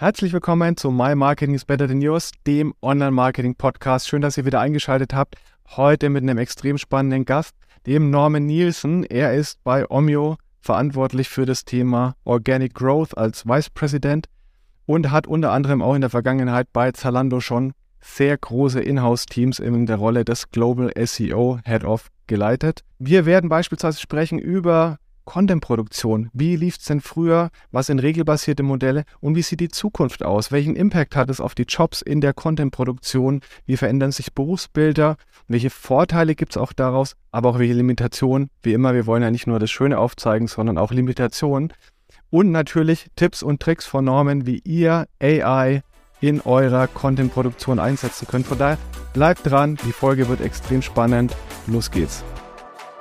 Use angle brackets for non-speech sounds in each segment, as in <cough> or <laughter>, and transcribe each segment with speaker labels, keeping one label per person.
Speaker 1: Herzlich willkommen zu My Marketing is Better Than Yours, dem Online-Marketing-Podcast. Schön, dass ihr wieder eingeschaltet habt. Heute mit einem extrem spannenden Gast, dem Norman Nielsen. Er ist bei Omio verantwortlich für das Thema Organic Growth als Vice President und hat unter anderem auch in der Vergangenheit bei Zalando schon sehr große Inhouse-Teams in der Rolle des Global SEO Head of geleitet. Wir werden beispielsweise sprechen über Content-Produktion. Wie lief es denn früher? Was sind regelbasierte Modelle? Und wie sieht die Zukunft aus? Welchen Impact hat es auf die Jobs in der Content-Produktion? Wie verändern sich Berufsbilder? Welche Vorteile gibt es auch daraus? Aber auch welche Limitationen? Wie immer, wir wollen ja nicht nur das Schöne aufzeigen, sondern auch Limitationen. Und natürlich Tipps und Tricks von Norman, wie ihr AI in eurer Content-Produktion einsetzen könnt. Von daher bleibt dran, die Folge wird extrem spannend. Los geht's.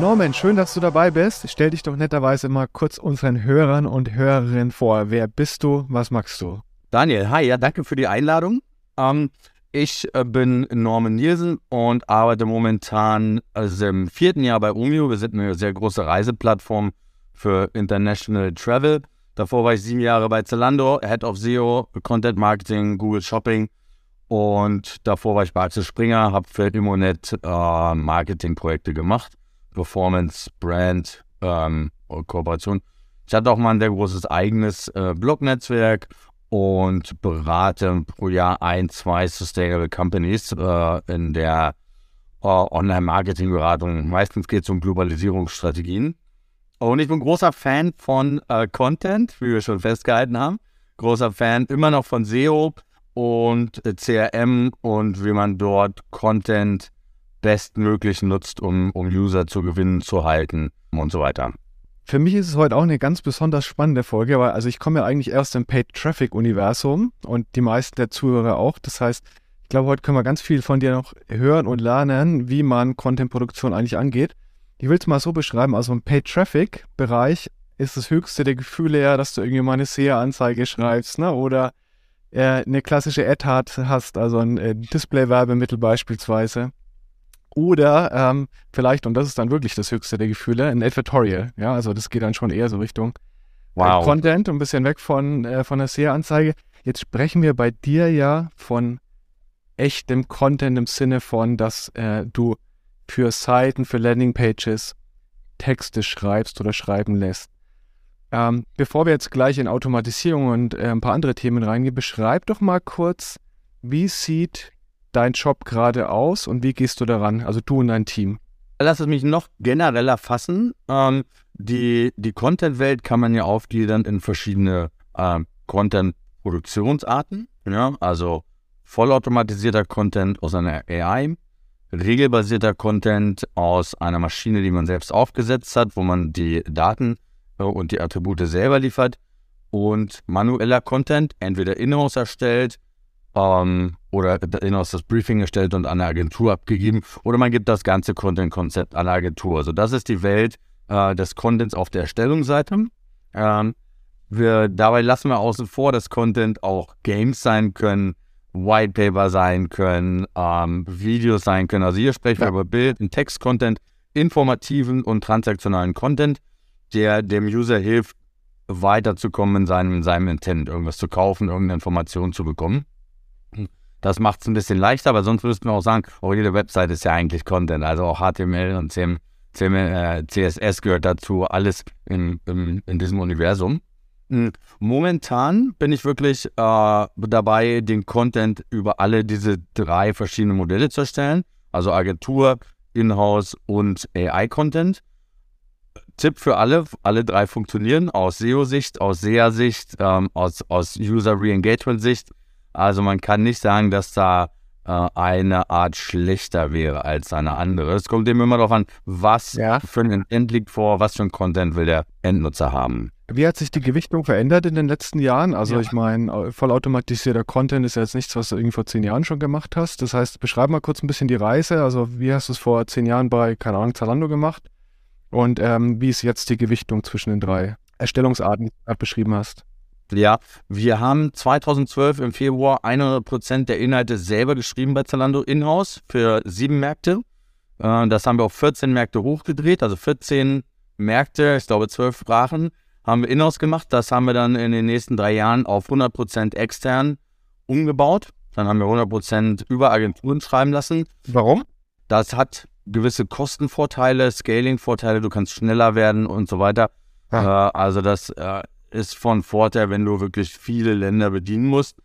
Speaker 1: Norman, schön, dass du dabei bist. Stell dich doch netterweise mal kurz unseren Hörern und Hörerinnen vor. Wer bist du? Was magst du?
Speaker 2: Daniel, hi, ja, danke für die Einladung. Ähm, ich äh, bin Norman Nielsen und arbeite momentan also im vierten Jahr bei Umio. Wir sind eine sehr große Reiseplattform für International Travel. Davor war ich sieben Jahre bei Zalando, Head of SEO, Content Marketing, Google Shopping. Und davor war ich bei Axel Springer, habe für Immonet äh, Marketingprojekte gemacht. Performance, Brand, ähm, Kooperation. Ich hatte auch mal ein sehr großes eigenes äh, Blog-Netzwerk und berate pro Jahr ein, zwei Sustainable Companies äh, in der äh, Online-Marketing-Beratung. Meistens geht es um Globalisierungsstrategien. Und ich bin großer Fan von äh, Content, wie wir schon festgehalten haben. Großer Fan immer noch von SEO und äh, CRM und wie man dort Content bestmöglich nutzt, um, um User zu gewinnen, zu halten und so weiter.
Speaker 1: Für mich ist es heute auch eine ganz besonders spannende Folge, weil also ich komme ja eigentlich erst im Paid Traffic Universum und die meisten der Zuhörer auch. Das heißt, ich glaube, heute können wir ganz viel von dir noch hören und lernen, wie man Content-Produktion eigentlich angeht. Ich will es mal so beschreiben, also im Paid Traffic Bereich ist das höchste der Gefühle ja, dass du irgendwie mal eine SEA-Anzeige schreibst, ne? Oder äh, eine klassische Ad hast, also ein äh, Display-Werbemittel beispielsweise. Oder ähm, vielleicht, und das ist dann wirklich das höchste der Gefühle, ein Advertorial. Ja, also das geht dann schon eher so Richtung äh, wow. Content, ein bisschen weg von, äh, von der SEA-Anzeige. Jetzt sprechen wir bei dir ja von echtem Content im Sinne von, dass äh, du für Seiten, für Landingpages Texte schreibst oder schreiben lässt. Ähm, bevor wir jetzt gleich in Automatisierung und äh, ein paar andere Themen reingehen, beschreib doch mal kurz, wie sieht dein Job gerade aus und wie gehst du daran, also du und dein Team?
Speaker 2: Lass es mich noch genereller fassen. Ähm, die die Content-Welt kann man ja aufgliedern in verschiedene ähm, Content-Produktionsarten. Ja? Also vollautomatisierter Content aus einer AI, regelbasierter Content aus einer Maschine, die man selbst aufgesetzt hat, wo man die Daten äh, und die Attribute selber liefert und manueller Content, entweder in-house erstellt ähm, oder hinaus das Briefing erstellt und an eine Agentur abgegeben oder man gibt das ganze Content-Konzept an eine Agentur. Also das ist die Welt äh, des Contents auf der Erstellungsseite. Ähm, wir, dabei lassen wir außen vor, dass Content auch Games sein können, Whitepaper sein können, ähm, Videos sein können. Also hier sprechen ja. wir über Bild, Text-Content, informativen und transaktionalen Content, der dem User hilft, weiterzukommen in seinem, in seinem Intent, irgendwas zu kaufen, irgendeine Information zu bekommen. Das macht es ein bisschen leichter, aber sonst müssten wir auch sagen, oh, jede Website ist ja eigentlich Content, also auch HTML und CM, CM, äh, CSS gehört dazu, alles in, in, in diesem Universum. Hm, momentan bin ich wirklich äh, dabei, den Content über alle diese drei verschiedenen Modelle zu erstellen, also Agentur, Inhouse und AI-Content. Tipp für alle, alle drei funktionieren aus SEO-Sicht, aus SEA-Sicht, ähm, aus, aus User-Re-Engagement-Sicht also man kann nicht sagen, dass da äh, eine Art schlechter wäre als eine andere. Es kommt eben immer darauf an, was ja. für ein Intent liegt vor, was für ein Content will der Endnutzer haben.
Speaker 1: Wie hat sich die Gewichtung verändert in den letzten Jahren? Also ja. ich meine, vollautomatisierter Content ist ja jetzt nichts, was du irgendwie vor zehn Jahren schon gemacht hast. Das heißt, beschreib mal kurz ein bisschen die Reise. Also wie hast du es vor zehn Jahren bei, keine Ahnung, Zalando gemacht? Und ähm, wie ist jetzt die Gewichtung zwischen den drei Erstellungsarten, die du gerade beschrieben hast?
Speaker 2: Ja, wir haben 2012 im Februar 100% der Inhalte selber geschrieben bei Zalando Inhouse für sieben Märkte. Äh, das haben wir auf 14 Märkte hochgedreht, also 14 Märkte, ich glaube zwölf Sprachen haben wir Inhouse gemacht. Das haben wir dann in den nächsten drei Jahren auf 100% extern umgebaut. Dann haben wir 100% über Agenturen schreiben lassen.
Speaker 1: Warum?
Speaker 2: Das hat gewisse Kostenvorteile, Scaling-Vorteile, du kannst schneller werden und so weiter. Ah. Äh, also das äh, ist von Vorteil, wenn du wirklich viele Länder bedienen musst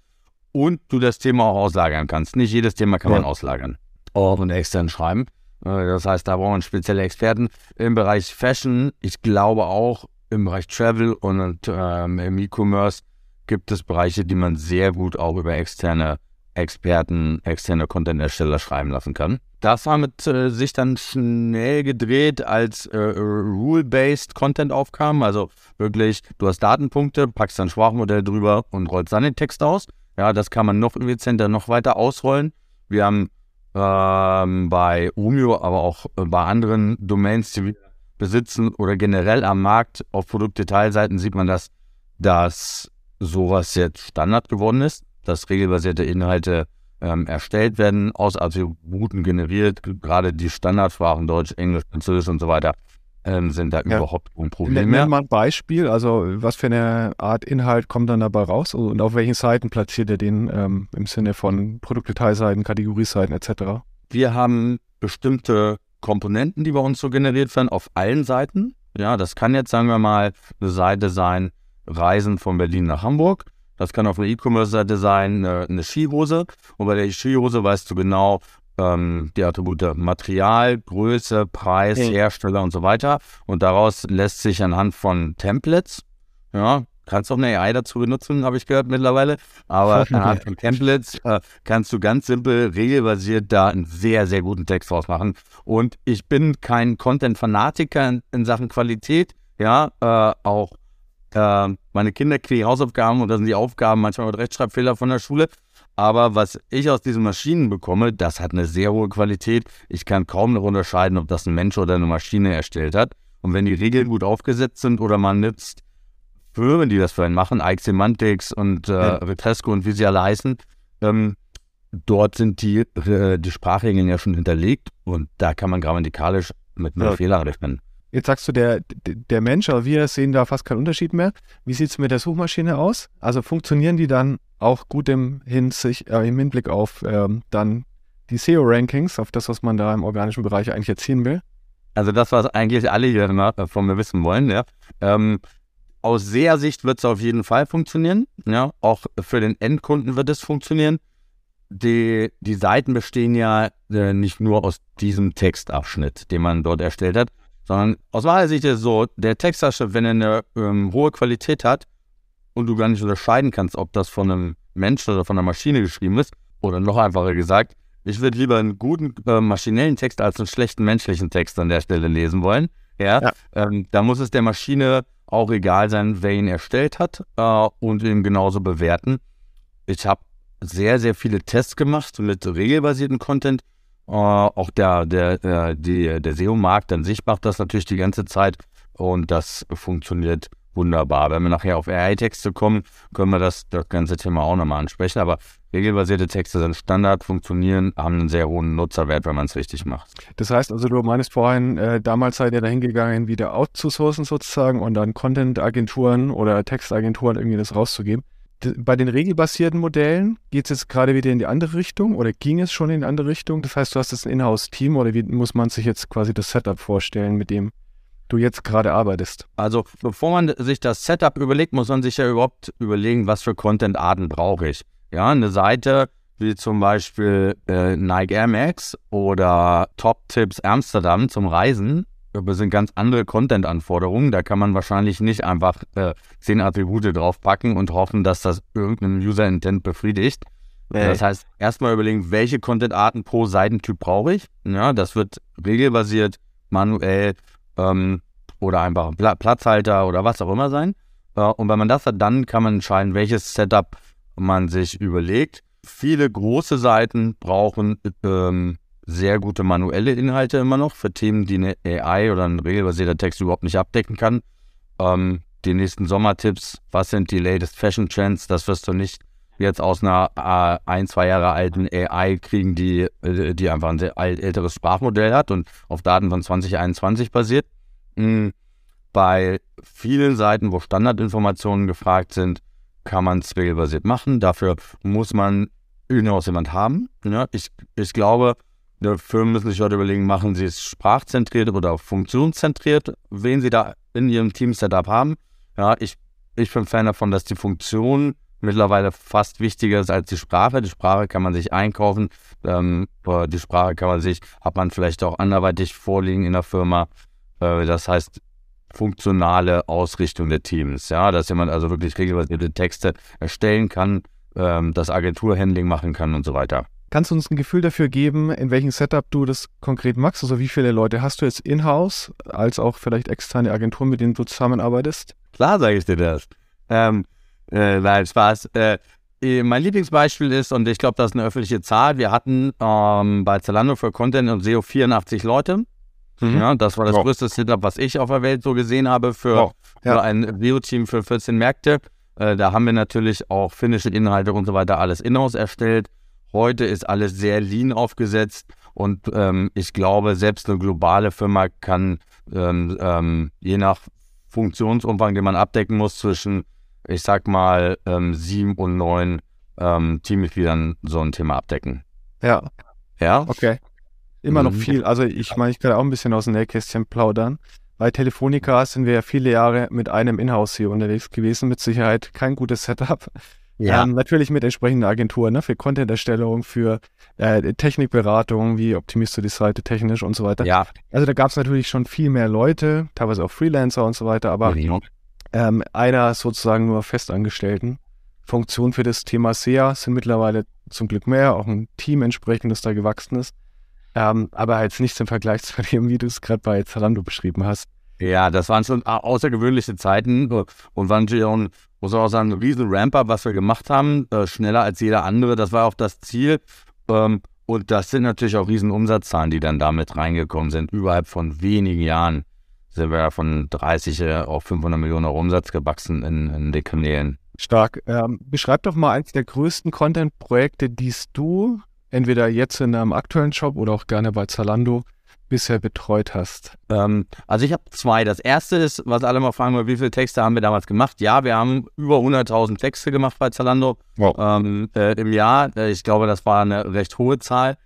Speaker 2: und du das Thema auch auslagern kannst. Nicht jedes Thema kann ja. man auslagern. Auch in extern schreiben. Äh, das heißt, da brauchen wir spezielle Experten. Im Bereich Fashion, ich glaube auch im Bereich Travel und ähm, im E-Commerce gibt es Bereiche, die man sehr gut auch über externe Experten, externe Content-Ersteller schreiben lassen kann. Das haben äh, sich dann schnell gedreht, als äh, Rule-Based Content aufkam. Also wirklich, du hast Datenpunkte, packst ein Sprachmodell drüber und rollst dann den Text aus. Ja, das kann man noch effizienter, noch weiter ausrollen. Wir haben ähm, bei Umio, aber auch äh, bei anderen Domains, die wir besitzen oder generell am Markt auf Produktdetailseiten sieht man, dass, dass sowas jetzt Standard geworden ist dass regelbasierte Inhalte ähm, erstellt werden, aus Attributen generiert. Gerade die Standardsprachen Deutsch, Englisch, Französisch und so weiter ähm, sind da ja. überhaupt kein Problem mehr.
Speaker 1: Nenn mal ein Beispiel, also was für eine Art Inhalt kommt dann dabei raus und auf welchen Seiten platziert ihr den ähm, im Sinne von Produktdetailseiten, Kategorieseiten etc.?
Speaker 2: Wir haben bestimmte Komponenten, die bei uns so generiert werden, auf allen Seiten. Ja, das kann jetzt, sagen wir mal, eine Seite sein, Reisen von Berlin nach Hamburg. Das kann auf einer E-Commerce-Seite sein, eine, eine Skihose. Und bei der Skihose weißt du genau ähm, die Attribute Material, Größe, Preis, okay. Hersteller und so weiter. Und daraus lässt sich anhand von Templates, ja, kannst auch eine AI dazu benutzen, habe ich gehört mittlerweile. Aber <laughs> anhand von Templates äh, kannst du ganz simpel, regelbasiert da einen sehr, sehr guten Text draus machen. Und ich bin kein Content-Fanatiker in, in, Sachen Qualität. Ja, äh, auch äh, meine Kinder kriegen Hausaufgaben und das sind die Aufgaben manchmal mit Rechtschreibfehler von der Schule. Aber was ich aus diesen Maschinen bekomme, das hat eine sehr hohe Qualität. Ich kann kaum noch unterscheiden, ob das ein Mensch oder eine Maschine erstellt hat. Und wenn die Regeln gut aufgesetzt sind oder man nutzt Firmen, die das für einen machen, Ike Semantics und äh, ja. Retresco und wie sie alle heißen, ähm, dort sind die, äh, die Sprachregeln ja schon hinterlegt und da kann man grammatikalisch mit mehr ja. Fehlern rechnen.
Speaker 1: Jetzt sagst du, der, der Mensch, aber wir sehen da fast keinen Unterschied mehr. Wie sieht es mit der Suchmaschine aus? Also funktionieren die dann auch gut im, Hinsicht, äh, im Hinblick auf ähm, dann die SEO-Rankings, auf das, was man da im organischen Bereich eigentlich erzielen will?
Speaker 2: Also das, was eigentlich alle hier von mir wissen wollen, ja. Ähm, aus SEA-Sicht wird es auf jeden Fall funktionieren. Ja, auch für den Endkunden wird es funktionieren. Die, die Seiten bestehen ja äh, nicht nur aus diesem Textabschnitt, den man dort erstellt hat, sondern aus meiner Sicht ist es so, der Textdarsteller, wenn er eine ähm, hohe Qualität hat und du gar nicht unterscheiden kannst, ob das von einem Menschen oder von einer Maschine geschrieben ist, oder noch einfacher gesagt, ich würde lieber einen guten äh, maschinellen Text als einen schlechten menschlichen Text an der Stelle lesen wollen. Ja, ja. Ähm, da muss es der Maschine auch egal sein, wer ihn erstellt hat äh, und ihn genauso bewerten. Ich habe sehr, sehr viele Tests gemacht mit regelbasierten Content auch der, der, äh, die, der SEO-Markt an sich macht das natürlich die ganze Zeit und das funktioniert wunderbar. Wenn wir nachher auf AI-Texte kommen, können wir das, das ganze Thema auch nochmal ansprechen. Aber regelbasierte Texte sind Standard, funktionieren, haben einen sehr hohen Nutzerwert, wenn man es richtig macht.
Speaker 1: Das heißt also, du meinst vorhin, äh, damals seid ihr dahin gegangen, wieder outzusourcen sozusagen und dann Content-Agenturen oder Textagenturen irgendwie das rauszugeben bei den regelbasierten Modellen geht es jetzt gerade wieder in die andere Richtung oder ging es schon in die andere Richtung? Das heißt, du hast jetzt ein Inhouse-Team oder wie muss man sich jetzt quasi das Setup vorstellen, mit dem du jetzt gerade arbeitest?
Speaker 2: Also, bevor man sich das Setup überlegt, muss man sich ja überhaupt überlegen, was für Content-Arten brauche ich. Ja, eine Seite wie zum Beispiel äh, Nike Air Max oder Top Tips Amsterdam zum Reisen sind ganz andere Content-Anforderungen. Da kann man wahrscheinlich nicht einfach äh, zehn Attribute draufpacken und hoffen, dass das irgendeinen User-Intent befriedigt. Okay. Das heißt, erstmal überlegen, welche Content-Arten pro Seitentyp brauche ich. Ja, das wird regelbasiert, manuell ähm, oder einfach Pla Platzhalter oder was auch immer sein. Äh, und wenn man das hat, dann kann man entscheiden, welches Setup man sich überlegt. Viele große Seiten brauchen ähm, sehr gute manuelle Inhalte immer noch für Themen, die eine AI oder ein regelbasierter Text überhaupt nicht abdecken kann. Ähm, die nächsten Sommertipps, was sind die latest Fashion Trends, das wirst du nicht jetzt aus einer äh, ein, zwei Jahre alten AI kriegen, die, äh, die einfach ein sehr älteres Sprachmodell hat und auf Daten von 2021 basiert. Mhm. Bei vielen Seiten, wo Standardinformationen gefragt sind, kann man es regelbasiert machen. Dafür muss man in-house jemand haben. Ja, ich, ich glaube, die Firmen müssen sich heute überlegen, machen sie es sprachzentriert oder funktionszentriert, wen sie da in ihrem Team-Setup haben. Ja, ich, ich bin Fan davon, dass die Funktion mittlerweile fast wichtiger ist als die Sprache. Die Sprache kann man sich einkaufen, ähm, die Sprache kann man sich, hat man vielleicht auch anderweitig vorliegen in der Firma. Äh, das heißt, funktionale Ausrichtung der Teams, ja, dass jemand also wirklich regelbasierte Texte erstellen kann, ähm, das Agenturhandling machen kann und so weiter.
Speaker 1: Kannst du uns ein Gefühl dafür geben, in welchem Setup du das konkret machst? Also wie viele Leute hast du jetzt in-house, als auch vielleicht externe Agenturen, mit denen du zusammenarbeitest?
Speaker 2: Klar sage ich dir das. Ähm, äh, nein, Spaß. Äh, mein Lieblingsbeispiel ist, und ich glaube, das ist eine öffentliche Zahl, wir hatten ähm, bei Zalando für Content und SEO 84 Leute. Mhm. Ja, das war das wow. größte Setup, was ich auf der Welt so gesehen habe für, wow. ja. für ein SEO-Team für 14 Märkte. Äh, da haben wir natürlich auch finnische Inhalte und so weiter alles in-house erstellt. Heute ist alles sehr lean aufgesetzt und ähm, ich glaube, selbst eine globale Firma kann ähm, ähm, je nach Funktionsumfang, den man abdecken muss, zwischen, ich sag mal, ähm, sieben und neun ähm, Teammitgliedern so ein Thema abdecken.
Speaker 1: Ja. Ja. Okay. Immer mhm. noch viel. Also ich meine, ich kann auch ein bisschen aus dem Nähkästchen plaudern. Bei Telefonica sind wir ja viele Jahre mit einem Inhouse hier unterwegs gewesen. Mit Sicherheit kein gutes Setup. Ja. Ähm, natürlich mit entsprechenden Agenturen ne, für Content-Erstellung, für äh, Technikberatung, wie optimierst du die Seite technisch und so weiter.
Speaker 2: Ja.
Speaker 1: Also da gab es natürlich schon viel mehr Leute, teilweise auch Freelancer und so weiter, aber ja. ähm, einer sozusagen nur Festangestellten. Funktion für das Thema SEA sind mittlerweile zum Glück mehr, auch ein Team entsprechend, das da gewachsen ist. Ähm, aber halt nichts im Vergleich zu dem, wie du es gerade bei Zalando beschrieben hast.
Speaker 2: Ja, das waren schon außergewöhnliche Zeiten und waren natürlich auch ein, muss auch sagen, ein riesen Ramp-up, was wir gemacht haben, äh, schneller als jeder andere. Das war auch das Ziel. Ähm, und das sind natürlich auch riesen Umsatzzahlen, die dann damit reingekommen sind. Überhalb von wenigen Jahren sind wir von 30 auf 500 Millionen Euro Umsatz gewachsen in, in den Kanälen.
Speaker 1: Stark. Ähm, beschreib doch mal eins der größten Content-Projekte, die du entweder jetzt in einem aktuellen Job oder auch gerne bei Zalando bisher betreut hast?
Speaker 2: Ähm, also ich habe zwei. Das erste ist, was alle mal fragen, wie viele Texte haben wir damals gemacht? Ja, wir haben über 100.000 Texte gemacht bei Zalando wow. ähm, äh, im Jahr. Äh, ich glaube, das war eine recht hohe Zahl,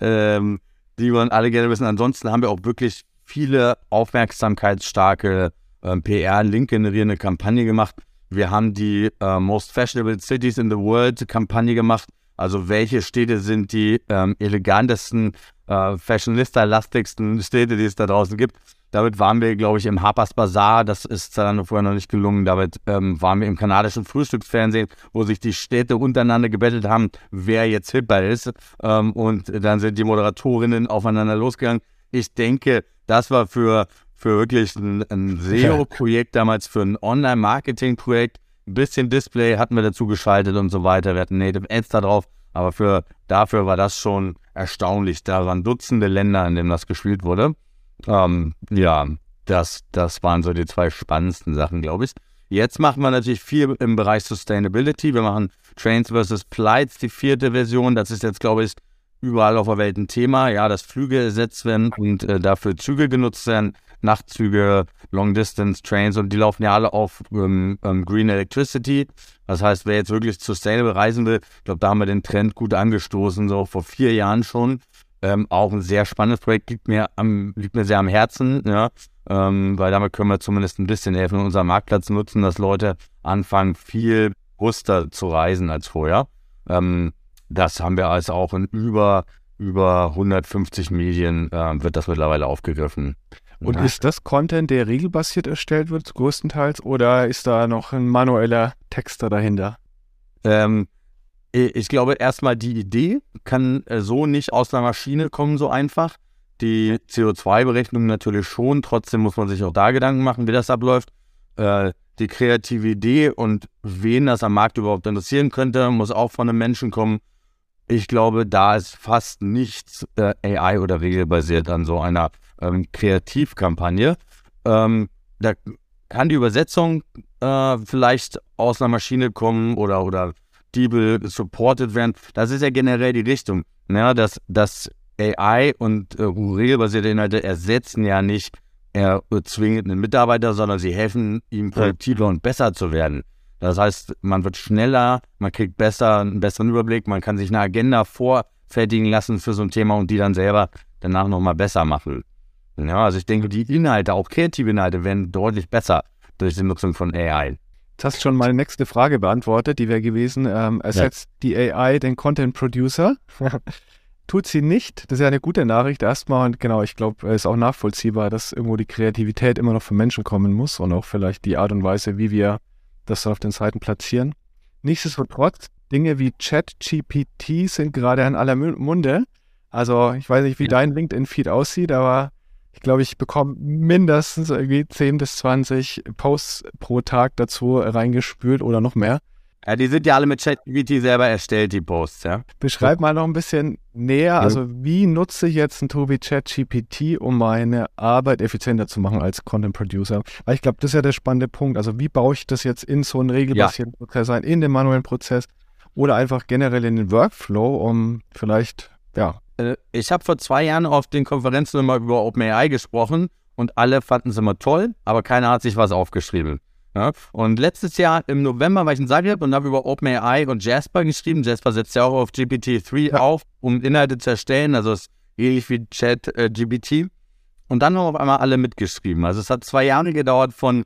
Speaker 2: ähm, die wir alle gerne wissen. Ansonsten haben wir auch wirklich viele aufmerksamkeitsstarke äh, PR-Link generierende Kampagne gemacht. Wir haben die äh, Most Fashionable Cities in the World Kampagne gemacht. Also welche Städte sind die ähm, elegantesten, äh, fashionista-lastigsten Städte, die es da draußen gibt. Damit waren wir, glaube ich, im Harper's Bazaar. Das ist dann vorher noch nicht gelungen. Damit ähm, waren wir im kanadischen Frühstücksfernsehen, wo sich die Städte untereinander gebettelt haben, wer jetzt hipper ist. Ähm, und dann sind die Moderatorinnen aufeinander losgegangen. Ich denke, das war für, für wirklich ein, ein <laughs> SEO-Projekt damals, für ein Online-Marketing-Projekt ein bisschen Display hatten wir dazu geschaltet und so weiter. Wir hatten Native Ads da drauf. Aber für, dafür war das schon erstaunlich. Da waren Dutzende Länder, in denen das gespielt wurde. Ähm, ja, das, das waren so die zwei spannendsten Sachen, glaube ich. Jetzt machen wir natürlich viel im Bereich Sustainability. Wir machen Trains versus Flights, die vierte Version. Das ist jetzt, glaube ich, überall auf der Welt ein Thema. Ja, dass Flüge ersetzt werden und äh, dafür Züge genutzt werden. Nachtzüge, Long-Distance-Trains und die laufen ja alle auf ähm, ähm, Green Electricity. Das heißt, wer jetzt wirklich sustainable reisen will, ich glaube, da haben wir den Trend gut angestoßen, so vor vier Jahren schon. Ähm, auch ein sehr spannendes Projekt, liegt mir, am, liegt mir sehr am Herzen, ja, ähm, weil damit können wir zumindest ein bisschen helfen, unseren Marktplatz nutzen, dass Leute anfangen, viel bewusster zu reisen als vorher. Ähm, das haben wir also auch in über, über 150 Medien, äh, wird das mittlerweile aufgegriffen.
Speaker 1: Und ja. ist das Content, der regelbasiert erstellt wird, größtenteils, oder ist da noch ein manueller Texter dahinter?
Speaker 2: Ähm, Ich glaube, erstmal die Idee kann äh, so nicht aus einer Maschine kommen, so einfach. Die CO2-Berechnung natürlich schon. Trotzdem muss man sich auch da Gedanken machen, wie das abläuft. Äh, die kreative Idee und wen das am Markt überhaupt interessieren könnte, muss auch von einem Menschen kommen. Ich glaube, da ist fast nichts äh, AI oder regelbasiert an so einer ähm, Kreativkampagne. Ähm, da kann die Übersetzung äh, vielleicht aus einer Maschine kommen oder, oder Diebel supported werden. Das ist ja generell die Richtung. Ja, dass, dass AI und äh, regelbasierte Inhalte ersetzen ja nicht er zwingend einen Mitarbeiter, sondern sie helfen ihm produktiver und besser zu werden. Das heißt, man wird schneller, man kriegt besser, einen besseren Überblick, man kann sich eine Agenda vorfertigen lassen für so ein Thema und die dann selber danach nochmal besser machen. Ja, also ich denke, die Inhalte, auch kreative Inhalte, werden deutlich besser durch die Nutzung von AI.
Speaker 1: Du hast schon meine nächste Frage beantwortet, die wäre gewesen, ähm, ersetzt ja. die AI den Content Producer? <laughs> Tut sie nicht. Das ist ja eine gute Nachricht erstmal. Und genau, ich glaube, es ist auch nachvollziehbar, dass irgendwo die Kreativität immer noch von Menschen kommen muss und auch vielleicht die Art und Weise, wie wir das auf den Seiten platzieren. Nichtsdestotrotz, Dinge wie ChatGPT sind gerade in aller Munde. Also ich weiß nicht, wie dein LinkedIn-Feed aussieht, aber ich glaube, ich bekomme mindestens irgendwie 10 bis 20 Posts pro Tag dazu reingespült oder noch mehr.
Speaker 2: Ja, die sind ja alle mit ChatGPT selber erstellt, die Posts, ja.
Speaker 1: Beschreib mal noch ein bisschen näher, ja. also wie nutze ich jetzt ein wie ChatGPT, um meine Arbeit effizienter zu machen als Content Producer? Weil ich glaube, das ist ja der spannende Punkt. Also wie baue ich das jetzt in so einen regelbasierten ja. Prozess ein, in den manuellen Prozess oder einfach generell in den Workflow, um vielleicht, ja,
Speaker 2: ich habe vor zwei Jahren auf den Konferenzen immer über OpenAI gesprochen und alle fanden es immer toll, aber keiner hat sich was aufgeschrieben. Ja? Und letztes Jahr im November war ich in Zagreb und habe über OpenAI und Jasper geschrieben. Jasper setzt ja auch auf GPT-3 ja. auf, um Inhalte zu erstellen. Also es ist ähnlich wie Chat-GPT. Äh, und dann haben auf einmal alle mitgeschrieben. Also es hat zwei Jahre gedauert von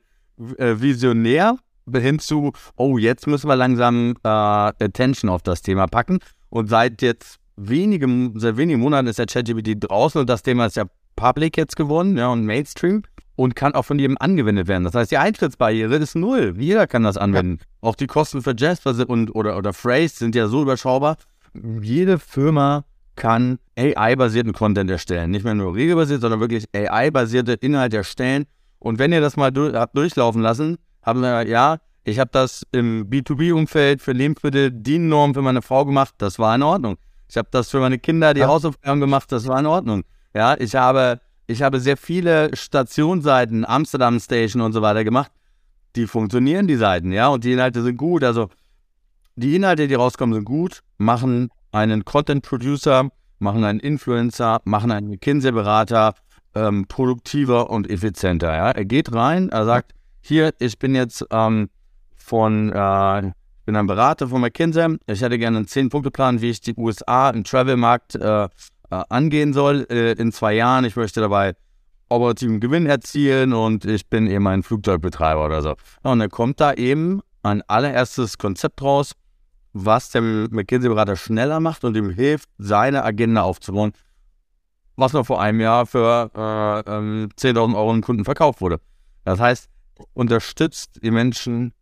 Speaker 2: äh, Visionär hin zu, oh, jetzt müssen wir langsam äh, Attention auf das Thema packen. Und seit jetzt wenige, seit wenigen Monaten ist der ChatGPT draußen und das Thema ist ja public jetzt geworden, ja, und Mainstream und kann auch von jedem angewendet werden. Das heißt, die Eintrittsbarriere ist null. Jeder kann das anwenden. Ja. Auch die Kosten für Jasper und, oder, oder Phrase sind ja so überschaubar. Jede Firma kann AI-basierten Content erstellen. Nicht mehr nur regelbasiert, sondern wirklich AI-basierte Inhalte erstellen. Und wenn ihr das mal durch, habt durchlaufen lassen, haben wir, ja, ich habe das im B2B-Umfeld für Lebensmittel DIN-Norm für meine Frau gemacht, das war in Ordnung. Ich habe das für meine Kinder, die ja. Hausaufgaben gemacht, das war in Ordnung. Ja, ich habe, ich habe sehr viele Stationsseiten, Amsterdam Station und so weiter gemacht. Die funktionieren, die Seiten, ja, und die Inhalte sind gut. Also die Inhalte, die rauskommen, sind gut, machen einen Content Producer, machen einen Influencer, machen einen McKinsey-Berater ähm, produktiver und effizienter. Ja. Er geht rein, er sagt, hier, ich bin jetzt ähm, von äh, bin ein Berater von McKinsey. Ich hätte gerne einen 10-Punkte-Plan, wie ich die USA im Travel-Markt äh, äh, angehen soll äh, in zwei Jahren. Ich möchte dabei operativen Gewinn erzielen und ich bin eben ein Flugzeugbetreiber oder so. Und dann kommt da eben ein allererstes Konzept raus, was der McKinsey-Berater schneller macht und ihm hilft, seine Agenda aufzubauen, was noch vor einem Jahr für äh, 10.000 ähm, Euro an Kunden verkauft wurde. Das heißt, unterstützt die Menschen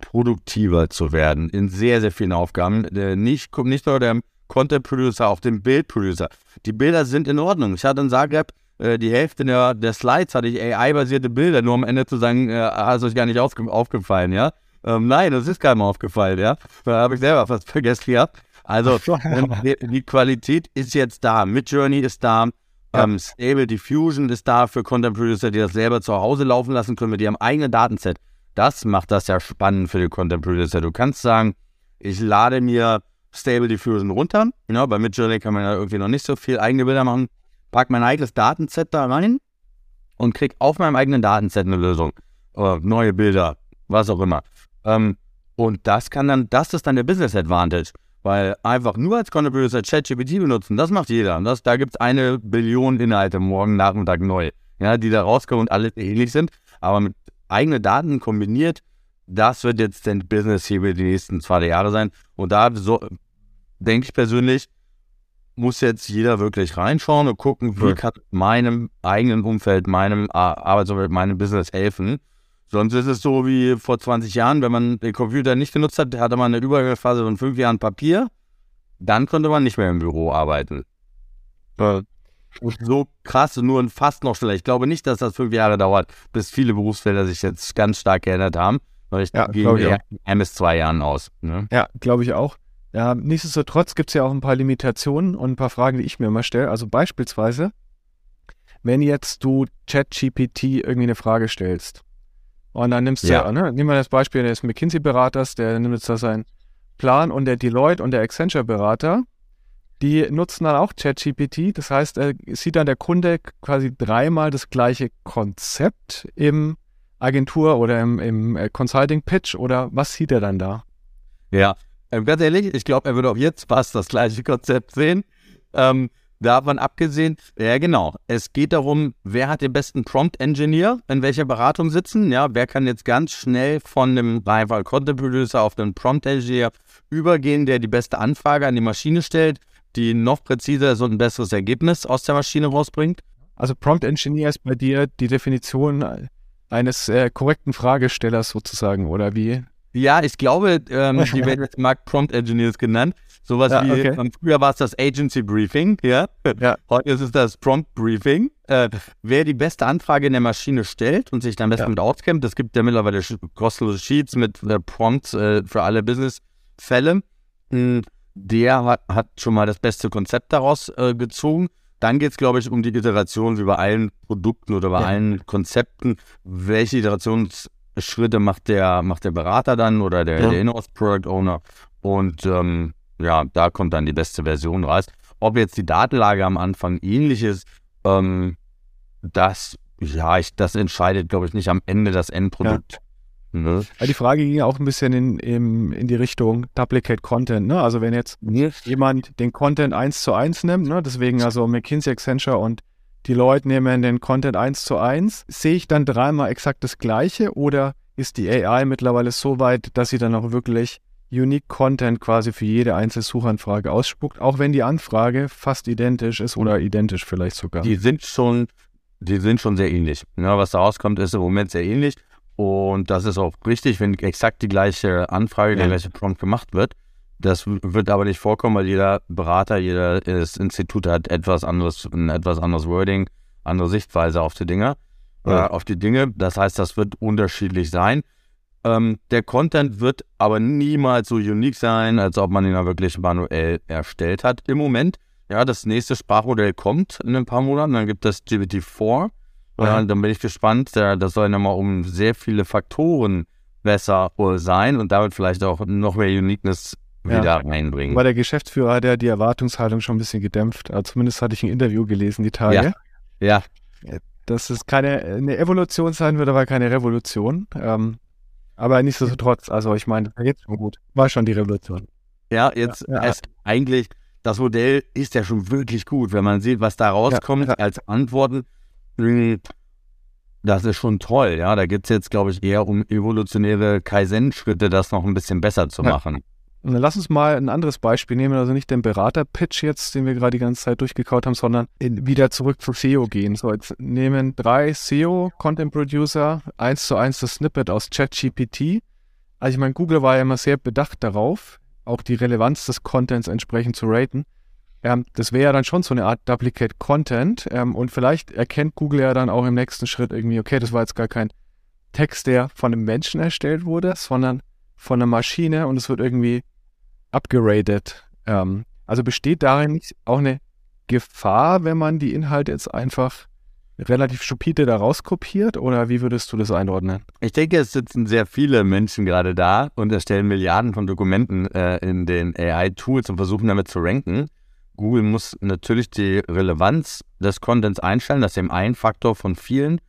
Speaker 2: produktiver zu werden in sehr, sehr vielen Aufgaben. Nicht, nicht nur der Content Producer, auch dem Bild Producer. Die Bilder sind in Ordnung. Ich hatte in Zagreb äh, die Hälfte der, der, Slides hatte ich AI-basierte Bilder, nur am Ende zu sagen, äh, hat es euch gar nicht aufge aufgefallen, ja? Ähm, nein, das ist keinem aufgefallen, ja? Da habe ich selber fast <laughs> vergessen gehabt. Also die, die, Qualität ist jetzt da. Midjourney ist da. Ja. Ähm, Stable Diffusion ist da für Content Producer, die das selber zu Hause laufen lassen können mit ihrem eigenen Datenset. Das macht das ja spannend für die Content Producer. Du kannst sagen, ich lade mir Stable Diffusion runter. Ja, bei Midjourney kann man ja irgendwie noch nicht so viel eigene Bilder machen. Pack mein eigenes Datenset da rein und krieg auf meinem eigenen Datenset eine Lösung. Oder neue Bilder, was auch immer. Ähm, und das kann dann, das ist dann der Business Advantage. Weil einfach nur als Content Producer ChatGPT benutzen, das macht jeder. Das, da gibt es eine Billion Inhalte morgen Nachmittag neu, ja, die da rauskommen und alle ähnlich sind. Aber mit eigene Daten kombiniert, das wird jetzt der Business hier über die nächsten zwei Jahre sein. Und da so, denke ich persönlich, muss jetzt jeder wirklich reinschauen und gucken, wie kann meinem eigenen Umfeld, meinem Arbeitsumfeld, meinem Business helfen, Sonst ist es so wie vor 20 Jahren, wenn man den Computer nicht genutzt hat, hatte man eine Übergangsphase von fünf Jahren Papier. Dann konnte man nicht mehr im Büro arbeiten. Und so krass, nur fast noch schneller. Ich glaube nicht, dass das fünf Jahre dauert, bis viele Berufsfelder sich jetzt ganz stark geändert haben. Weil ich
Speaker 1: Ja,
Speaker 2: gehe eher ein bis zwei Jahren aus. Ne?
Speaker 1: Ja, glaube ich auch. Ja, nichtsdestotrotz gibt es ja auch ein paar Limitationen und ein paar Fragen, die ich mir immer stelle. Also beispielsweise, wenn jetzt du ChatGPT irgendwie eine Frage stellst und dann nimmst
Speaker 2: Ja.
Speaker 1: du, ne, nehmen wir das Beispiel des McKinsey-Beraters, der nimmt jetzt da seinen Plan und der Deloitte und der Accenture-Berater, die nutzen dann auch ChatGPT. Das heißt, äh, sieht dann der Kunde quasi dreimal das gleiche Konzept im Agentur oder im, im äh, Consulting-Pitch oder was sieht er dann da?
Speaker 2: Ja, ähm, ganz ehrlich, ich glaube, er würde auch jetzt fast das gleiche Konzept sehen. Ähm, davon abgesehen, ja genau, es geht darum, wer hat den besten Prompt-Engineer in welcher Beratung sitzen, ja, wer kann jetzt ganz schnell von einem Rival Content Producer auf den Prompt-Engineer übergehen, der die beste Anfrage an die Maschine stellt, die noch präziser und ein besseres Ergebnis aus der Maschine rausbringt.
Speaker 1: Also Prompt Engineer ist bei dir die Definition eines äh, korrekten Fragestellers sozusagen, oder wie?
Speaker 2: Ja, ich glaube, ähm, die <laughs> werden jetzt Markt Prompt Engineers genannt. Sowas
Speaker 1: Ja,
Speaker 2: wie,
Speaker 1: okay.
Speaker 2: ähm, früher war es das Agency Briefing, ja.
Speaker 1: Ja.
Speaker 2: Heute ist es das Prompt Briefing. Äh, wer die beste Anfrage in der Maschine stellt und sich dann am besten
Speaker 1: Ja.
Speaker 2: mit auskennt, es gibt ja mittlerweile kostenlose Sheets mit äh, Prompts äh, für alle Businessfälle. Mh, Der hat, hat schon mal das beste Konzept daraus äh, gezogen. Dann geht es, glaube ich, um die Iteration wie bei allen Produkten oder bei
Speaker 1: Ja.
Speaker 2: allen Konzepten. Welche Iterationsschritte macht der, macht der Berater dann oder der,
Speaker 1: Ja.
Speaker 2: der Inhouse Product Owner? Und ähm, ja, da kommt dann die beste Version raus. Ob jetzt die Datenlage am Anfang ähnlich ist, ähm, das, ja, ich, das entscheidet, glaube ich, nicht am Ende das Endprodukt. Ne?
Speaker 1: Weil die Frage ging ja auch ein bisschen in, in, in die Richtung Duplicate Content. Ne? Also wenn jetzt jemand den Content eins zu eins nimmt, ne? deswegen also McKinsey, Accenture und die Leute nehmen den Content eins zu eins, sehe ich dann dreimal exakt das Gleiche oder ist die AI mittlerweile so weit, dass sie dann auch wirklich Unique Content quasi für jede einzelne Suchanfrage ausspuckt, auch wenn die Anfrage fast identisch ist oder identisch vielleicht sogar.
Speaker 2: Die sind schon, die sind schon sehr ähnlich. Ne, was da rauskommt, ist im Moment sehr ähnlich. Und das ist auch richtig, wenn exakt die gleiche Anfrage, der
Speaker 1: Ja.
Speaker 2: gleiche Prompt gemacht wird. Das wird aber nicht vorkommen, weil jeder Berater, jedes Institut hat etwas anderes, ein etwas anderes Wording, andere Sichtweise auf die Dinge,
Speaker 1: Ja.
Speaker 2: äh, auf die Dinge. Das heißt, das wird unterschiedlich sein. Ähm, der Content wird aber niemals so unique sein, als ob man ihn ja wirklich manuell erstellt hat. Im Moment, ja, das nächste Sprachmodell kommt in ein paar Monaten, dann gibt es GPT-4.
Speaker 1: Ja.
Speaker 2: Dann bin ich gespannt. Das soll nochmal um sehr viele Faktoren besser sein und damit vielleicht auch noch mehr Uniqueness
Speaker 1: Ja.
Speaker 2: wieder reinbringen.
Speaker 1: Aber der Geschäftsführer hat ja die Erwartungshaltung schon ein bisschen gedämpft. Also zumindest hatte ich ein Interview gelesen die Tage.
Speaker 2: Ja.
Speaker 1: dass es keine eine Evolution sein wird, aber keine Revolution. Ähm, aber nichtsdestotrotz, also ich meine, da geht's schon gut. War schon die Revolution.
Speaker 2: Ja, jetzt
Speaker 1: Ja, ja.
Speaker 2: es eigentlich, das Modell ist ja schon wirklich gut, wenn man sieht, was da rauskommt
Speaker 1: ja.
Speaker 2: als Antworten. Das ist schon toll, ja. Da geht es jetzt, glaube ich, eher um evolutionäre Kaizen-Schritte, das noch ein bisschen besser zu
Speaker 1: Ja.
Speaker 2: machen.
Speaker 1: Und dann lass uns mal ein anderes Beispiel nehmen, also nicht den Berater-Pitch jetzt, den wir gerade die ganze Zeit durchgekaut haben, sondern in, wieder zurück zu SEO gehen. So, jetzt nehmen drei SEO-Content-Producer eins zu eins das Snippet aus ChatGPT. Also ich meine, Google war ja immer sehr bedacht darauf, auch die Relevanz des Contents entsprechend zu raten. Ähm, das wäre ja dann schon so eine Art Duplicate Content. Ähm, und vielleicht erkennt Google ja dann auch im nächsten Schritt irgendwie, okay, das war jetzt gar kein Text, der von einem Menschen erstellt wurde, sondern von einer Maschine und es wird irgendwie abgeratet. Ähm, also besteht darin nicht auch eine Gefahr, wenn man die Inhalte jetzt einfach relativ stupide da rauskopiert oder wie würdest du das einordnen?
Speaker 2: Ich denke, es sitzen sehr viele Menschen gerade da und erstellen Milliarden von Dokumenten äh, in den AI-Tools und versuchen damit zu ranken. Google muss natürlich die Relevanz des Contents einstellen. Das ist eben ein Faktor von vielen.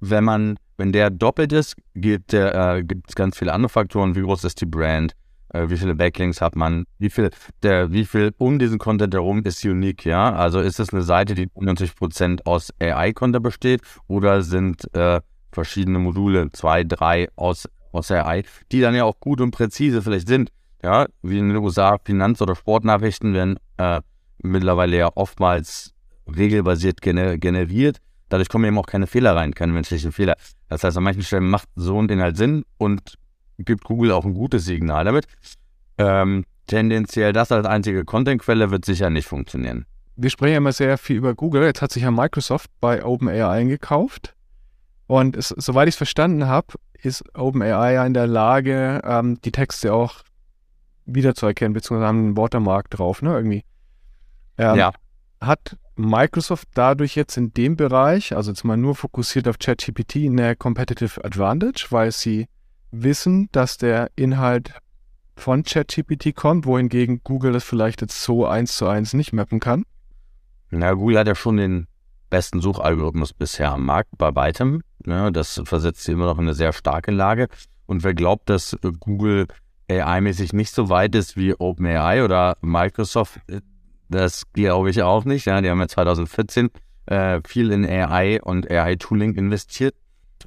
Speaker 2: Wenn man, wenn der doppelt ist, gibt äh, es ganz viele andere Faktoren. Wie groß ist die Brand? Äh, wie viele Backlinks hat man? Wie viel, der, wie viel um diesen Content herum ist unique? Ja, also ist es eine Seite, die 90% aus AI-Content besteht oder sind äh, verschiedene Module, zwei, drei aus, aus AI, die dann ja auch gut und präzise vielleicht sind. Ja, wie in den USA Finanz- oder Sportnachrichten werden äh, mittlerweile ja oftmals regelbasiert gener generiert. dadurch kommen eben auch keine Fehler rein, keine menschlichen Fehler. Das heißt, an manchen Stellen macht so ein Inhalt Sinn und gibt Google auch ein gutes Signal damit. Ähm, tendenziell das als einzige Contentquelle wird sicher nicht funktionieren.
Speaker 1: Wir sprechen ja immer sehr viel über Google. Jetzt hat sich ja Microsoft bei OpenAI eingekauft. Und es, soweit ich es verstanden habe, ist OpenAI ja in der Lage, ähm, die Texte auch wiederzuerkennen, beziehungsweise haben einen Watermark drauf, ne, irgendwie. Ähm, ja. Hat Microsoft dadurch jetzt in dem Bereich, also jetzt mal nur fokussiert auf ChatGPT, eine Competitive Advantage, weil sie wissen, dass der Inhalt von ChatGPT kommt, wohingegen Google das vielleicht jetzt so eins zu eins nicht mappen kann?
Speaker 2: Na, Google hat ja schon den besten Suchalgorithmus bisher am Markt, bei weitem. Ja, das versetzt sie immer noch in eine sehr starke Lage. Und wer glaubt, dass Google AI-mäßig nicht so weit ist wie OpenAI oder Microsoft, das glaube ich auch nicht. Ja, die haben ja 2014 äh, viel in AI und AI-Tooling investiert.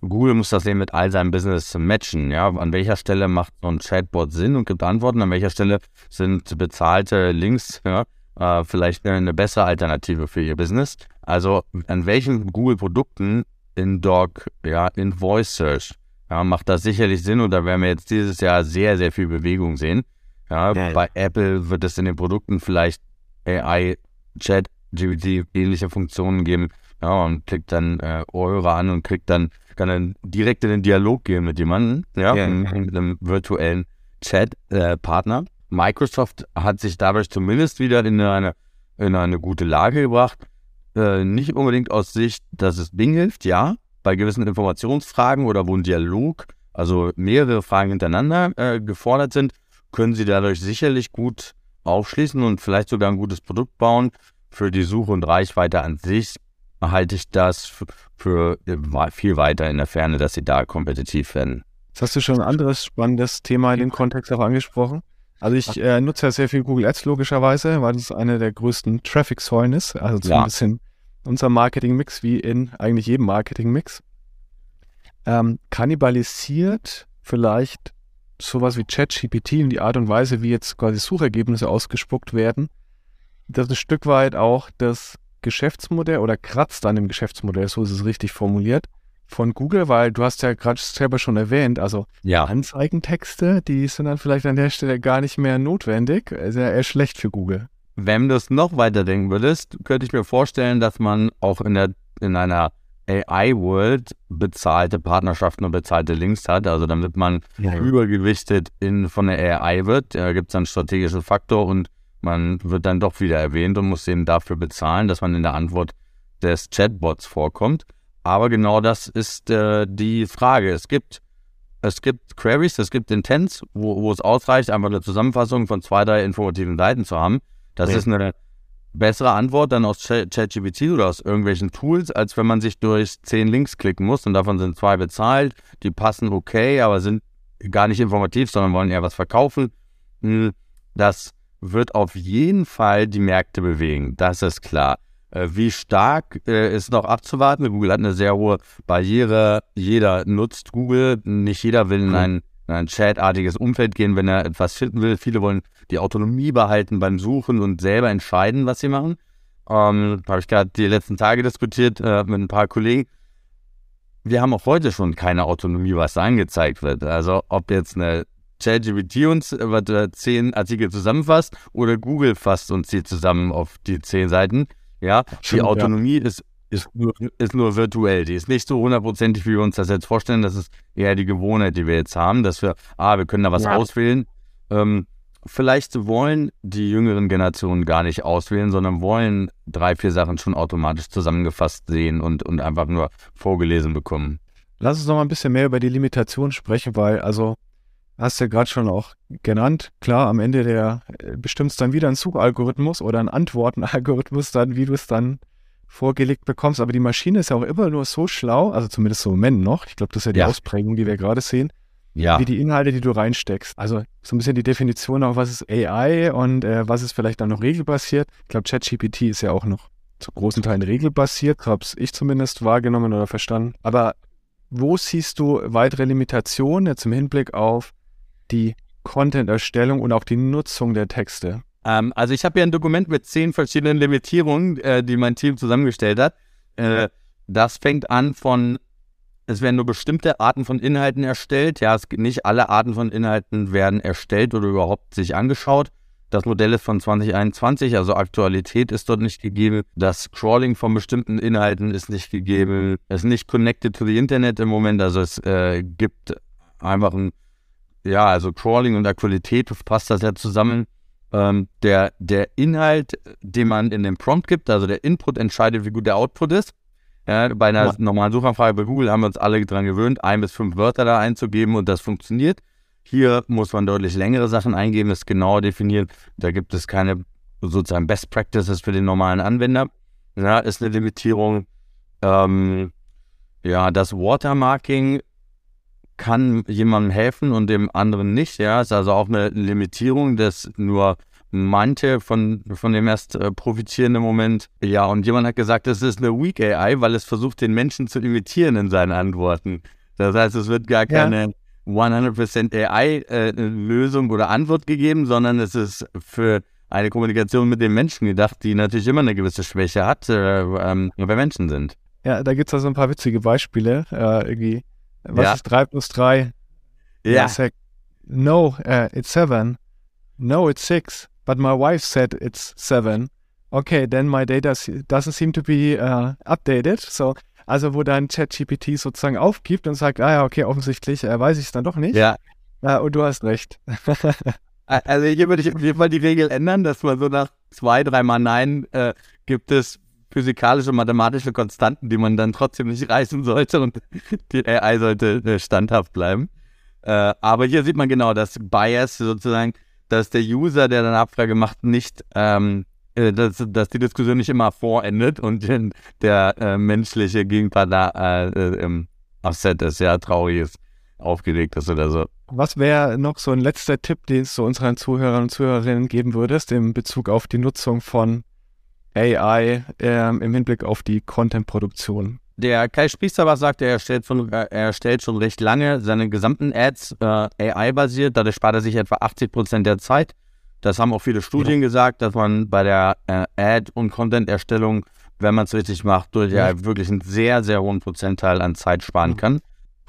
Speaker 2: Google muss das eben mit all seinem Business matchen. Ja, an welcher Stelle macht so ein Chatbot Sinn und gibt Antworten? An welcher Stelle sind bezahlte Links ja, äh, vielleicht eine bessere Alternative für ihr Business? Also an welchen Google-Produkten in Doc, ja, in Voice Search, ja, macht das sicherlich Sinn und da werden wir jetzt dieses Jahr sehr, sehr viel Bewegung sehen. Ja, ja, bei Apple wird es in den Produkten vielleicht AI, Chat, GPT ähnliche Funktionen geben. Ja, und klickt dann äh, Eure an und kriegt dann, kann dann direkt in den Dialog gehen mit jemandem, ja, ja. mit einem virtuellen Chat-Partner. Äh, Microsoft hat sich dadurch zumindest wieder in eine, in eine gute Lage gebracht. Äh, nicht unbedingt aus Sicht, dass es Bing hilft, ja, bei gewissen Informationsfragen oder wo ein Dialog, also mehrere Fragen hintereinander äh, gefordert sind, können sie dadurch sicherlich gut aufschließen und vielleicht sogar ein gutes Produkt bauen. Für die Suche und Reichweite an sich halte ich das für, für viel weiter in der Ferne, dass sie da kompetitiv werden.
Speaker 1: Jetzt hast du schon ein anderes spannendes Thema in dem Kontext auch angesprochen. Also ich äh, nutze ja sehr viel Google Ads logischerweise, weil das eine der größten Traffic-Säulen ist. Also zumindest ja. in unserem Marketing-Mix wie in eigentlich jedem Marketing-Mix. Ähm, kannibalisiert vielleicht sowas wie ChatGPT und die Art und Weise, wie jetzt quasi Suchergebnisse ausgespuckt werden, das ist ein Stück weit auch das Geschäftsmodell oder kratzt an dem Geschäftsmodell, so ist es richtig formuliert, von Google, weil du hast ja gerade selber schon erwähnt, also ja. Anzeigentexte, die sind dann vielleicht an der Stelle gar nicht mehr notwendig, ist ja eher schlecht für Google.
Speaker 2: Wenn du es noch weiter denken würdest, könnte ich mir vorstellen, dass man auch in, der, in einer AI-World bezahlte Partnerschaften und bezahlte Links hat, also damit man ja. übergewichtet in, von der AI wird, da gibt es einen strategischen Faktor und man wird dann doch wieder erwähnt und muss eben dafür bezahlen, dass man in der Antwort des Chatbots vorkommt. Aber genau das ist äh, die Frage. Es gibt, es gibt Queries, es gibt Intents, wo, wo es ausreicht, einfach eine Zusammenfassung von zwei, drei informativen Seiten zu haben. Das ja. ist eine bessere Antwort dann aus ChatGPT oder aus irgendwelchen Tools, als wenn man sich durch zehn Links klicken muss und davon sind zwei bezahlt, die passen okay, aber sind gar nicht informativ, sondern wollen eher was verkaufen. Hm, das wird auf jeden Fall die Märkte bewegen, das ist klar. Äh, wie stark äh, ist noch abzuwarten? Google hat eine sehr hohe Barriere. Jeder nutzt Google. Nicht jeder will in ein, in ein chatartiges Umfeld gehen, wenn er etwas finden will. Viele wollen die Autonomie behalten beim Suchen und selber entscheiden, was sie machen. Ähm, Habe ich gerade die letzten Tage diskutiert äh, mit ein paar Kollegen. Wir haben auch heute schon keine Autonomie, was da angezeigt wird. Also ob jetzt eine ChatGPT uns äh, zehn Artikel zusammenfasst oder Google fasst uns die zusammen auf die zehn Seiten. Ja, Stimmt, die Autonomie ja. ist, ist, nur, ist nur virtuell. Die ist nicht so hundertprozentig, wie wir uns das jetzt vorstellen. Das ist eher die Gewohnheit, die wir jetzt haben, dass wir, ah, wir können da was ja. auswählen. Ähm, vielleicht wollen die jüngeren Generationen gar nicht auswählen, sondern wollen drei, vier Sachen schon automatisch zusammengefasst sehen und, und einfach nur vorgelesen bekommen.
Speaker 1: Lass uns noch mal ein bisschen mehr über die Limitation sprechen, weil, also, hast du ja gerade schon auch genannt, klar, am Ende der äh, bestimmt dann wieder ein Suchalgorithmus oder ein Antwortenalgorithmus, dann, wie du es dann vorgelegt bekommst. Aber die Maschine ist ja auch immer nur so schlau, also zumindest so im Moment noch, ich glaube, das ist ja die ja. Ausprägung, die wir gerade sehen, ja. wie die Inhalte, die du reinsteckst. Also so ein bisschen die Definition auch, was ist AI und äh, was ist vielleicht dann noch regelbasiert. Ich glaube, ChatGPT ist ja auch noch zu großen Teilen regelbasiert, habe ich zumindest wahrgenommen oder verstanden. Aber wo siehst du weitere Limitationen jetzt im Hinblick auf die Content-Erstellung und auch die Nutzung der Texte?
Speaker 2: Ähm, also ich habe hier ein Dokument mit zehn verschiedenen Limitierungen, äh, die mein Team zusammengestellt hat. Äh, das fängt an von, es werden nur bestimmte Arten von Inhalten erstellt. Ja, es, nicht alle Arten von Inhalten werden erstellt oder überhaupt sich angeschaut. Das Modell ist von 2021, also Aktualität ist dort nicht gegeben. Das Crawling von bestimmten Inhalten ist nicht gegeben. Es ist nicht connected to the Internet im Moment. Also es äh, gibt einfach ein, ja, also Crawling und Aktualität passt das ja zusammen. Ähm, der, der Inhalt, den man in den Prompt gibt, also der Input entscheidet, wie gut der Output ist. Ja, bei einer ja. normalen Suchanfrage bei Google haben wir uns alle daran gewöhnt, ein bis fünf Wörter da einzugeben und das funktioniert. Hier muss man deutlich längere Sachen eingeben, das genauer definieren. Da gibt es keine sozusagen Best Practices für den normalen Anwender. Ja, ist eine Limitierung. Ähm, ja, das Watermarking kann jemandem helfen und dem anderen nicht. Ja, ist also auch eine Limitierung, dass nur manche von, von dem erst äh, profitieren im Moment. Ja, und jemand hat gesagt, es ist eine Weak AI, weil es versucht, den Menschen zu imitieren in seinen Antworten. Das heißt, es wird gar keine ja. 100% AI-Lösung äh, oder Antwort gegeben, sondern es ist für eine Kommunikation mit den Menschen gedacht, die natürlich immer eine gewisse Schwäche hat, äh, ähm, bei Menschen sind.
Speaker 1: Ja, da gibt es also ein paar witzige Beispiele. Äh, irgendwie, was ja. ist 3 plus 3?
Speaker 2: Ja.
Speaker 1: no, uh, it's 7. No, it's 6. But my wife said it's 7. Okay, then my data doesn't seem to be uh, updated. So also wo dann ChatGPT sozusagen aufgibt und sagt, ah ja, okay, offensichtlich äh, weiß ich es dann doch nicht.
Speaker 2: Ja.
Speaker 1: Äh, und du hast recht. <laughs>
Speaker 2: also hier würde ich auf jeden Fall die Regel ändern, dass man so nach zwei, dreimal Nein äh, gibt es physikalische, mathematische Konstanten, die man dann trotzdem nicht reißen sollte und <laughs> die AI sollte äh, standhaft bleiben. Äh, aber hier sieht man genau das Bias sozusagen, dass der User, der dann Abfrage macht, nicht ähm, äh, dass, dass die Diskussion nicht immer vorendet und <laughs> der äh, menschliche Gegenpartner äh, äh, im Upset ist, ja, traurig ist, aufgeregt ist oder so.
Speaker 1: Was wäre noch so ein letzter Tipp, den du unseren Zuhörern und Zuhörerinnen geben würdest, in Bezug auf die Nutzung von AI ähm, im Hinblick auf die Content-Produktion?
Speaker 2: Der Kai Spriester was sagt, er erstellt, schon, er erstellt schon recht lange seine gesamten Ads äh, AI-basiert. Dadurch spart er sich etwa 80 Prozent der Zeit. Das haben auch viele Studien ja. gesagt, dass man bei der äh, Ad- und Content-Erstellung, wenn man es richtig macht, durch ja. wirklich einen sehr, sehr hohen Prozentteil an Zeit sparen ja. kann.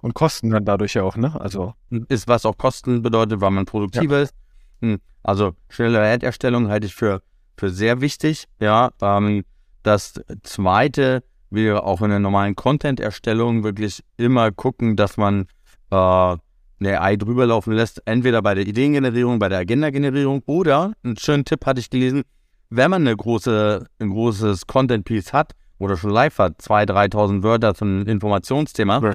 Speaker 1: Und Kosten dann dadurch ja auch, ne? Also.
Speaker 2: Ist, was auch Kosten bedeutet, weil man produktiver ist. Hm. Also schnelle Ad-Erstellung halte ich für, für sehr wichtig. Ja, ähm, das zweite wäre auch in der normalen Content-Erstellung wirklich immer gucken, dass man äh, eine AI drüber laufen lässt, entweder bei der Ideengenerierung, bei der Agenda-Generierung oder, einen schönen Tipp hatte ich gelesen, wenn man eine große, ein großes Content-Piece hat oder schon live hat, 2.000, 3.000 Wörter zum Informationsthema, ja.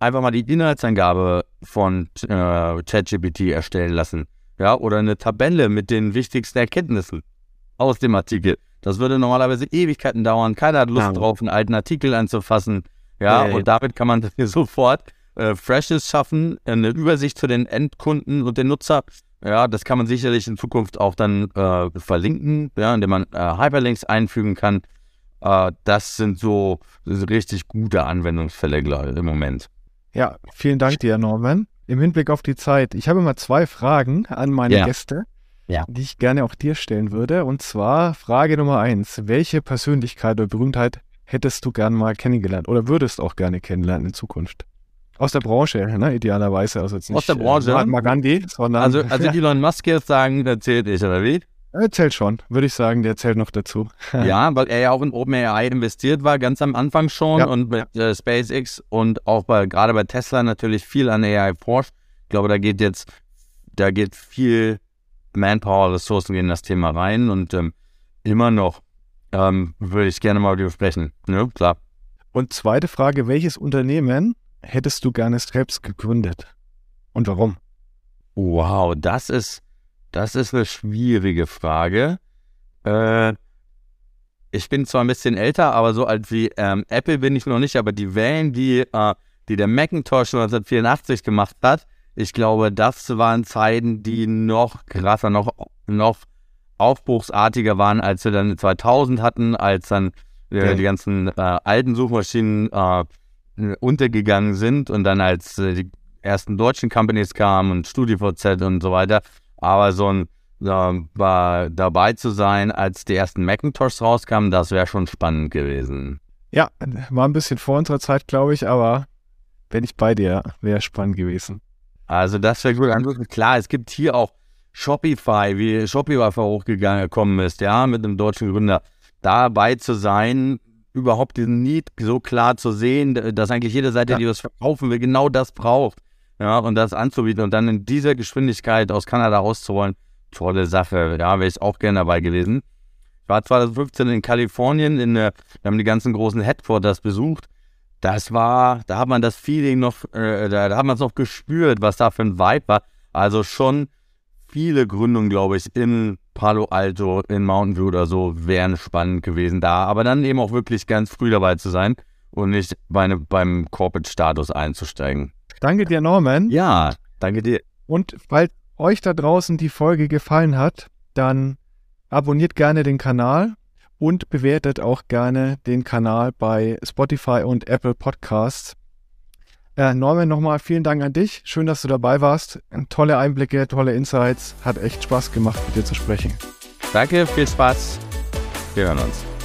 Speaker 2: einfach mal die Inhaltsangabe von äh, ChatGPT erstellen lassen. Ja, oder eine Tabelle mit den wichtigsten Erkenntnissen aus dem Artikel. Das würde normalerweise Ewigkeiten dauern. Keiner hat Lust ja. drauf, einen alten Artikel anzufassen. Ja, ja und damit kann man <laughs> sofort äh, Freshes schaffen, eine Übersicht zu den Endkunden und den Nutzer. Ja, das kann man sicherlich in Zukunft auch dann äh, verlinken, ja, indem man äh, Hyperlinks einfügen kann. Äh, das sind so richtig gute Anwendungsfälle im Moment.
Speaker 1: Ja, vielen Dank dir, Norman. Im Hinblick auf die Zeit, ich habe immer zwei Fragen an meine ja. Gäste, ja. die ich gerne auch dir stellen würde. Und zwar Frage Nummer eins: Welche Persönlichkeit oder Berühmtheit hättest du gern mal kennengelernt oder würdest auch gerne kennenlernen in Zukunft? Aus der Branche, ne, idealerweise. Also jetzt nicht,
Speaker 2: Aus der Branche? Äh,
Speaker 1: Magandi, sondern.
Speaker 2: Also, <laughs> also Elon Musk jetzt sagen, der zählt nicht, oder wie?
Speaker 1: Er zählt schon, würde ich sagen, der zählt noch dazu. <laughs>
Speaker 2: ja, weil er ja auch in OpenAI investiert war, ganz am Anfang schon ja. und mit äh, SpaceX und auch bei, gerade bei Tesla natürlich viel an AI forscht. Ich glaube, da geht jetzt, da geht viel Manpower, Ressourcen in das Thema rein und ähm, immer noch ähm, würde ich gerne mal über sprechen. Ne, klar.
Speaker 1: Und zweite Frage, welches Unternehmen hättest du gerne selbst gegründet? Und warum?
Speaker 2: Wow, das ist, das ist eine schwierige Frage. Äh, ich bin zwar ein bisschen älter, aber so alt wie ähm, Apple bin ich noch nicht, aber die Wellen, die, äh, die der Macintosh 1984 gemacht hat, ich glaube, das waren Zeiten, die noch krasser, noch, noch aufbruchsartiger waren, als wir dann 2000 hatten, als dann äh, okay. die ganzen äh, alten Suchmaschinen äh, untergegangen sind und dann als äh, die ersten deutschen Companies kamen und StudiVZ und so weiter. Aber so ein äh, war dabei zu sein, als die ersten Macintoshs rauskamen, das wäre schon spannend gewesen.
Speaker 1: Ja, war ein bisschen vor unserer Zeit, glaube ich, aber wenn ich bei dir, wäre spannend gewesen.
Speaker 2: Also das wäre gut. Klar, es gibt hier auch Shopify, wie Shopify hochgekommen ist, ja, mit einem deutschen Gründer. Dabei zu sein, überhaupt diesen Need so klar zu sehen, dass eigentlich jede Seite, ja. die was verkaufen will, genau das braucht. Ja, und das anzubieten und dann in dieser Geschwindigkeit aus Kanada rauszuholen, tolle Sache. Ja, wäre ich auch gerne dabei gewesen. Ich war 2015 in Kalifornien, in, wir haben die ganzen großen Headquarters besucht. Das war, da hat man das Feeling noch, äh, da, da hat man es noch gespürt, was da für ein Vibe war. Also schon viele Gründungen, glaube ich, in Palo Alto, in Mountain View oder so, wären spannend gewesen da. Aber dann eben auch wirklich ganz früh dabei zu sein und nicht bei ne, beim Corporate-Status einzusteigen.
Speaker 1: Danke dir, Norman.
Speaker 2: Ja, danke dir.
Speaker 1: Und falls euch da draußen die Folge gefallen hat, dann abonniert gerne den Kanal und bewertet auch gerne den Kanal bei Spotify und Apple Podcasts. Äh, Norman, nochmal vielen Dank an dich. Schön, dass du dabei warst. Tolle Einblicke, tolle Insights. Hat echt Spaß gemacht, mit dir zu sprechen.
Speaker 2: Danke, viel Spaß. Wir hören uns.